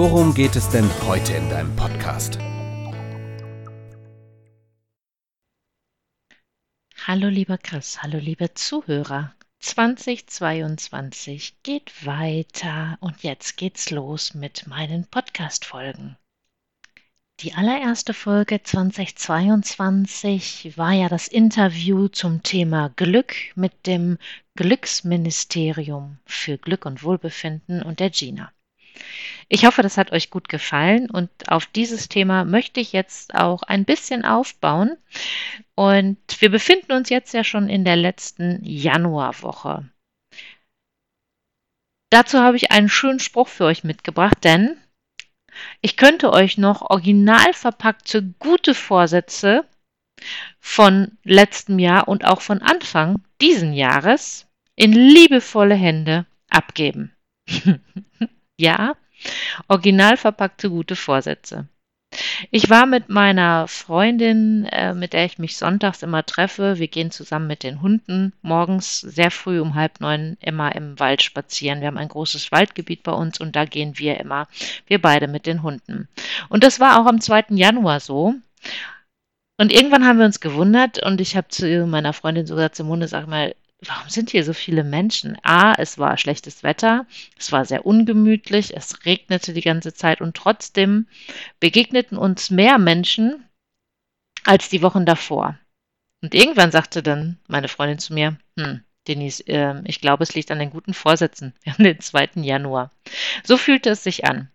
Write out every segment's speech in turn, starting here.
worum geht es denn heute in deinem Podcast? Hallo lieber Chris, hallo liebe Zuhörer. 2022 geht weiter und jetzt geht's los mit meinen Podcast-Folgen. Die allererste Folge 2022 war ja das Interview zum Thema Glück mit dem Glücksministerium für Glück und Wohlbefinden und der Gina. Ich hoffe, das hat euch gut gefallen und auf dieses Thema möchte ich jetzt auch ein bisschen aufbauen. Und wir befinden uns jetzt ja schon in der letzten Januarwoche. Dazu habe ich einen schönen Spruch für euch mitgebracht, denn ich könnte euch noch original verpackte gute Vorsätze von letztem Jahr und auch von Anfang diesen Jahres in liebevolle Hände abgeben. ja, Original verpackte gute Vorsätze. Ich war mit meiner Freundin, äh, mit der ich mich sonntags immer treffe. Wir gehen zusammen mit den Hunden morgens sehr früh um halb neun immer im Wald spazieren. Wir haben ein großes Waldgebiet bei uns und da gehen wir immer, wir beide mit den Hunden. Und das war auch am 2. Januar so. Und irgendwann haben wir uns gewundert und ich habe zu meiner Freundin so gesagt, Simone, sag mal, warum sind hier so viele Menschen? A, es war schlechtes Wetter, es war sehr ungemütlich, es regnete die ganze Zeit und trotzdem begegneten uns mehr Menschen als die Wochen davor. Und irgendwann sagte dann meine Freundin zu mir, hm, Denise, äh, ich glaube, es liegt an den guten Vorsätzen. Wir haben den 2. Januar. So fühlte es sich an.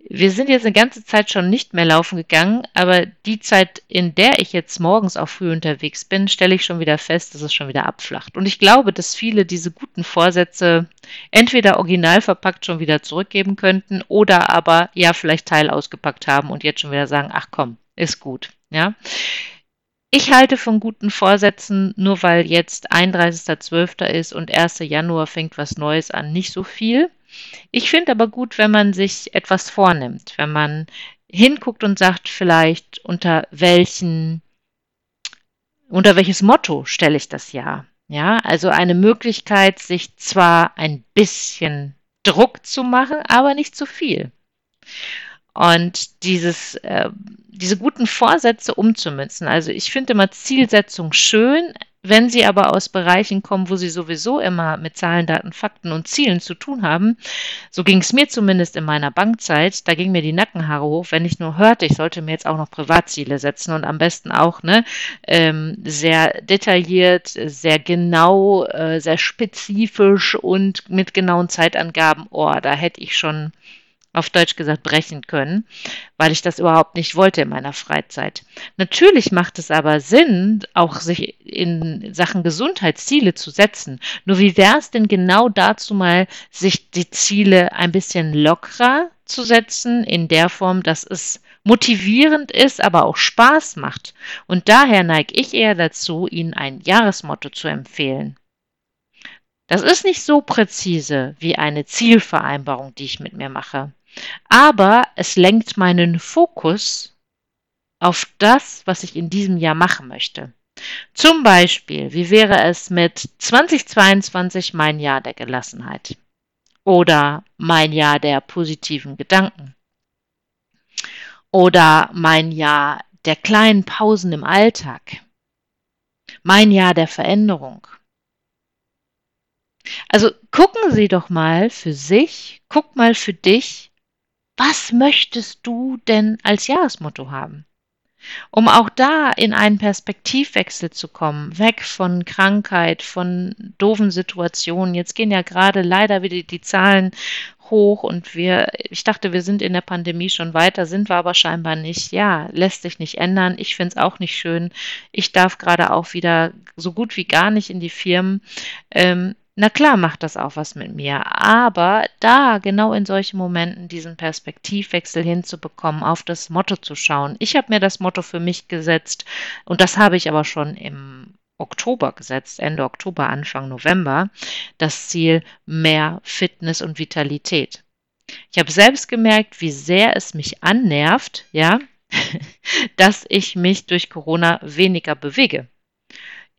Wir sind jetzt eine ganze Zeit schon nicht mehr laufen gegangen, aber die Zeit, in der ich jetzt morgens auch früh unterwegs bin, stelle ich schon wieder fest, dass es schon wieder abflacht. Und ich glaube, dass viele diese guten Vorsätze entweder original verpackt schon wieder zurückgeben könnten oder aber ja vielleicht Teil ausgepackt haben und jetzt schon wieder sagen, ach komm, ist gut, ja. Ich halte von guten Vorsätzen, nur weil jetzt 31.12. ist und 1. Januar fängt was Neues an, nicht so viel. Ich finde aber gut, wenn man sich etwas vornimmt, wenn man hinguckt und sagt, vielleicht unter welchen, unter welches Motto stelle ich das Jahr? Ja, also eine Möglichkeit, sich zwar ein bisschen Druck zu machen, aber nicht zu viel. Und dieses, äh, diese guten Vorsätze umzumünzen. Also ich finde immer Zielsetzung schön, wenn sie aber aus Bereichen kommen, wo sie sowieso immer mit Zahlen, Daten, Fakten und Zielen zu tun haben, so ging es mir zumindest in meiner Bankzeit, da ging mir die Nackenhaare hoch, wenn ich nur hörte, ich sollte mir jetzt auch noch Privatziele setzen und am besten auch ne, ähm, sehr detailliert, sehr genau, äh, sehr spezifisch und mit genauen Zeitangaben. Oh, da hätte ich schon auf Deutsch gesagt brechen können, weil ich das überhaupt nicht wollte in meiner Freizeit. Natürlich macht es aber Sinn, auch sich in Sachen Gesundheitsziele zu setzen. Nur wie wäre es denn genau dazu mal, sich die Ziele ein bisschen lockerer zu setzen, in der Form, dass es motivierend ist, aber auch Spaß macht. Und daher neige ich eher dazu, Ihnen ein Jahresmotto zu empfehlen. Das ist nicht so präzise wie eine Zielvereinbarung, die ich mit mir mache aber es lenkt meinen Fokus auf das, was ich in diesem Jahr machen möchte. Zum Beispiel, wie wäre es mit 2022 mein Jahr der Gelassenheit oder mein Jahr der positiven Gedanken oder mein Jahr der kleinen Pausen im Alltag, mein Jahr der Veränderung. Also gucken Sie doch mal für sich, guck mal für dich, was möchtest du denn als Jahresmotto haben? Um auch da in einen Perspektivwechsel zu kommen, weg von Krankheit, von doofen Situationen. Jetzt gehen ja gerade leider wieder die Zahlen hoch und wir, ich dachte, wir sind in der Pandemie schon weiter, sind wir aber scheinbar nicht. Ja, lässt sich nicht ändern. Ich finde es auch nicht schön. Ich darf gerade auch wieder so gut wie gar nicht in die Firmen. Ähm, Na klar macht das auch was mit mir, aber da genau in solchen Momenten diesen Perspektivwechsel hinzubekommen, auf das Motto zu schauen. Ich habe mir das Motto für mich gesetzt und das habe ich aber schon im Oktober gesetzt, Ende Oktober, Anfang November, das Ziel mehr Fitness und Vitalität. Ich habe selbst gemerkt, wie sehr es mich annervt, ja, dass ich mich durch Corona weniger bewege.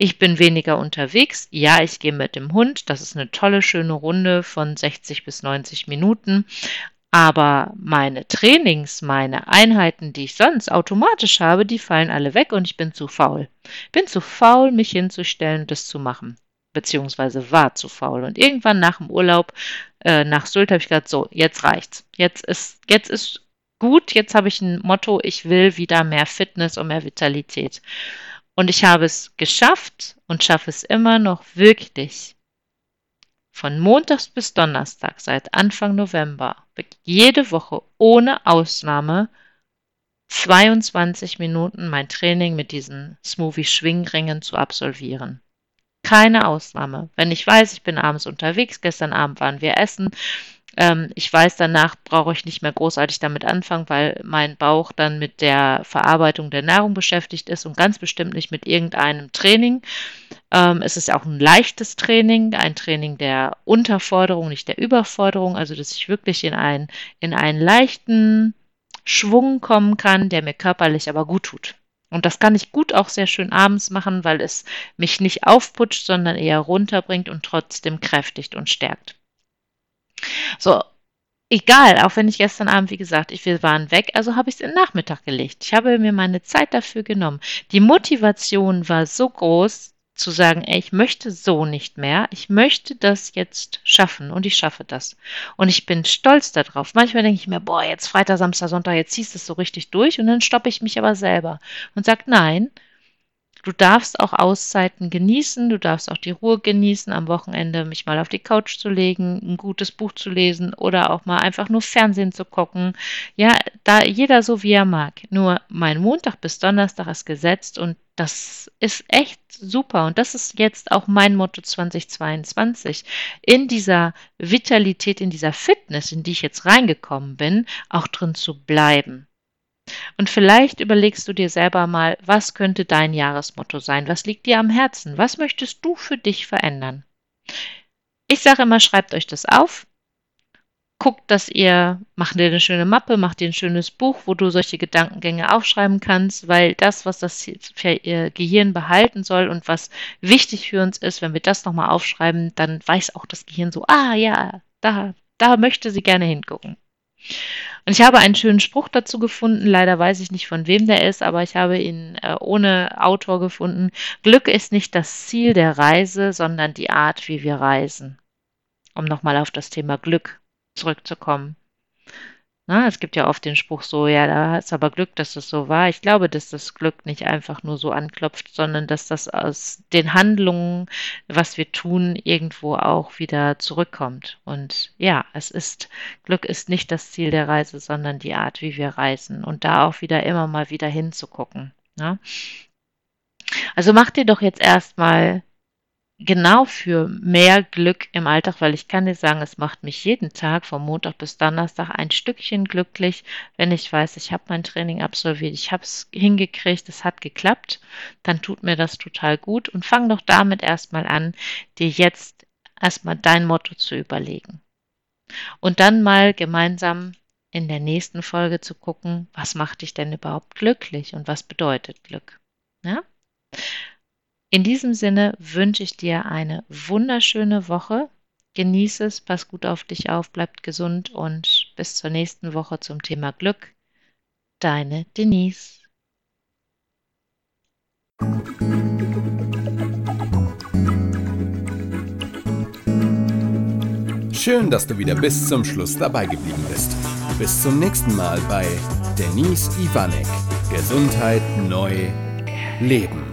Ich bin weniger unterwegs. Ja, ich gehe mit dem Hund. Das ist eine tolle, schöne Runde von 60 bis 90 Minuten. Aber meine Trainings, meine Einheiten, die ich sonst automatisch habe, die fallen alle weg und ich bin zu faul. Bin zu faul, mich hinzustellen und das zu machen. Beziehungsweise war zu faul. Und irgendwann nach dem Urlaub äh, nach Sylt habe ich gesagt, so, jetzt reicht's. Jetzt ist, jetzt ist gut, jetzt habe ich ein Motto, ich will wieder mehr Fitness und mehr Vitalität. Und ich habe es geschafft und schaffe es immer noch wirklich. Von Montags bis Donnerstag seit Anfang November jede Woche ohne Ausnahme 22 Minuten mein Training mit diesen Smoothie-Schwingringen zu absolvieren. Keine Ausnahme. Wenn ich weiß, ich bin abends unterwegs, gestern Abend waren wir essen, ähm, ich weiß, danach brauche ich nicht mehr großartig damit anfangen, weil mein Bauch dann mit der Verarbeitung der Nahrung beschäftigt ist und ganz bestimmt nicht mit irgendeinem Training. Ähm, es ist auch ein leichtes Training, ein Training der Unterforderung, nicht der Überforderung, also dass ich wirklich in einen, in einen leichten Schwung kommen kann, der mir körperlich aber gut tut. Und das kann ich gut auch sehr schön abends machen, weil es mich nicht aufputscht, sondern eher runterbringt und trotzdem kräftigt und stärkt. So, egal, auch wenn ich gestern Abend, wie gesagt, ich, wir waren weg, also habe ich es in den Nachmittag gelegt. Ich habe mir meine Zeit dafür genommen. Die Motivation war so groß, zu sagen, ey, ich möchte so nicht mehr, ich möchte das jetzt schaffen und ich schaffe das. Und ich bin stolz darauf. Manchmal denke ich mir, boah, jetzt Freitag, Samstag, Sonntag, jetzt ziehst du es so richtig durch und dann stoppe ich mich aber selber und sage, nein, Du darfst auch Auszeiten genießen, du darfst auch die Ruhe genießen, am Wochenende mich mal auf die Couch zu legen, ein gutes Buch zu lesen oder auch mal einfach nur Fernsehen zu gucken. Ja, da jeder so wie er mag. Nur mein Montag bis Donnerstag ist gesetzt und das ist echt super und das ist jetzt auch mein Motto 2022. In dieser Vitalität, in dieser Fitness, in die ich jetzt reingekommen bin, auch drin zu bleiben. Und vielleicht überlegst du dir selber mal, was könnte dein Jahresmotto sein? Was liegt dir am Herzen? Was möchtest du für dich verändern? Ich sage immer, schreibt euch das auf. Guckt, dass ihr, macht dir eine schöne Mappe, macht dir ein schönes Buch, wo du solche Gedankengänge aufschreiben kannst, weil das, was das Gehirn behalten soll und was wichtig für uns ist, wenn wir das nochmal aufschreiben, dann weiß auch das Gehirn so, ah ja, da, da möchte sie gerne hingucken. Und ich habe einen schönen Spruch dazu gefunden. Leider weiß ich nicht, von wem der ist, aber ich habe ihn äh, ohne Autor gefunden. Glück ist nicht das Ziel der Reise, sondern die Art, wie wir reisen. Um nochmal auf das Thema Glück zurückzukommen. Na, es gibt ja oft den Spruch so, ja, da ist aber Glück, dass das so war. Ich glaube, dass das Glück nicht einfach nur so anklopft, sondern dass das aus den Handlungen, was wir tun, irgendwo auch wieder zurückkommt. Und ja, es ist, Glück ist nicht das Ziel der Reise, sondern die Art, wie wir reisen. Und da auch wieder immer mal wieder hinzugucken. Ja? Also mach dir doch jetzt erstmal genau für mehr Glück im Alltag, weil ich kann dir sagen, es macht mich jeden Tag von Montag bis Donnerstag ein Stückchen glücklich, wenn ich weiß, ich habe mein Training absolviert, ich habe es hingekriegt, es hat geklappt, dann tut mir das total gut und fang doch damit erstmal an, dir jetzt erstmal dein Motto zu überlegen. Und dann mal gemeinsam in der nächsten Folge zu gucken, was macht dich denn überhaupt glücklich und was bedeutet Glück. Ja? In diesem Sinne wünsche ich dir eine wunderschöne Woche. Genieße es, pass gut auf dich auf, bleib gesund und bis zur nächsten Woche zum Thema Glück. Deine Denise. Schön, dass du wieder bis zum Schluss dabei geblieben bist. Bis zum nächsten Mal bei Denise Ivanek. Gesundheit neu leben.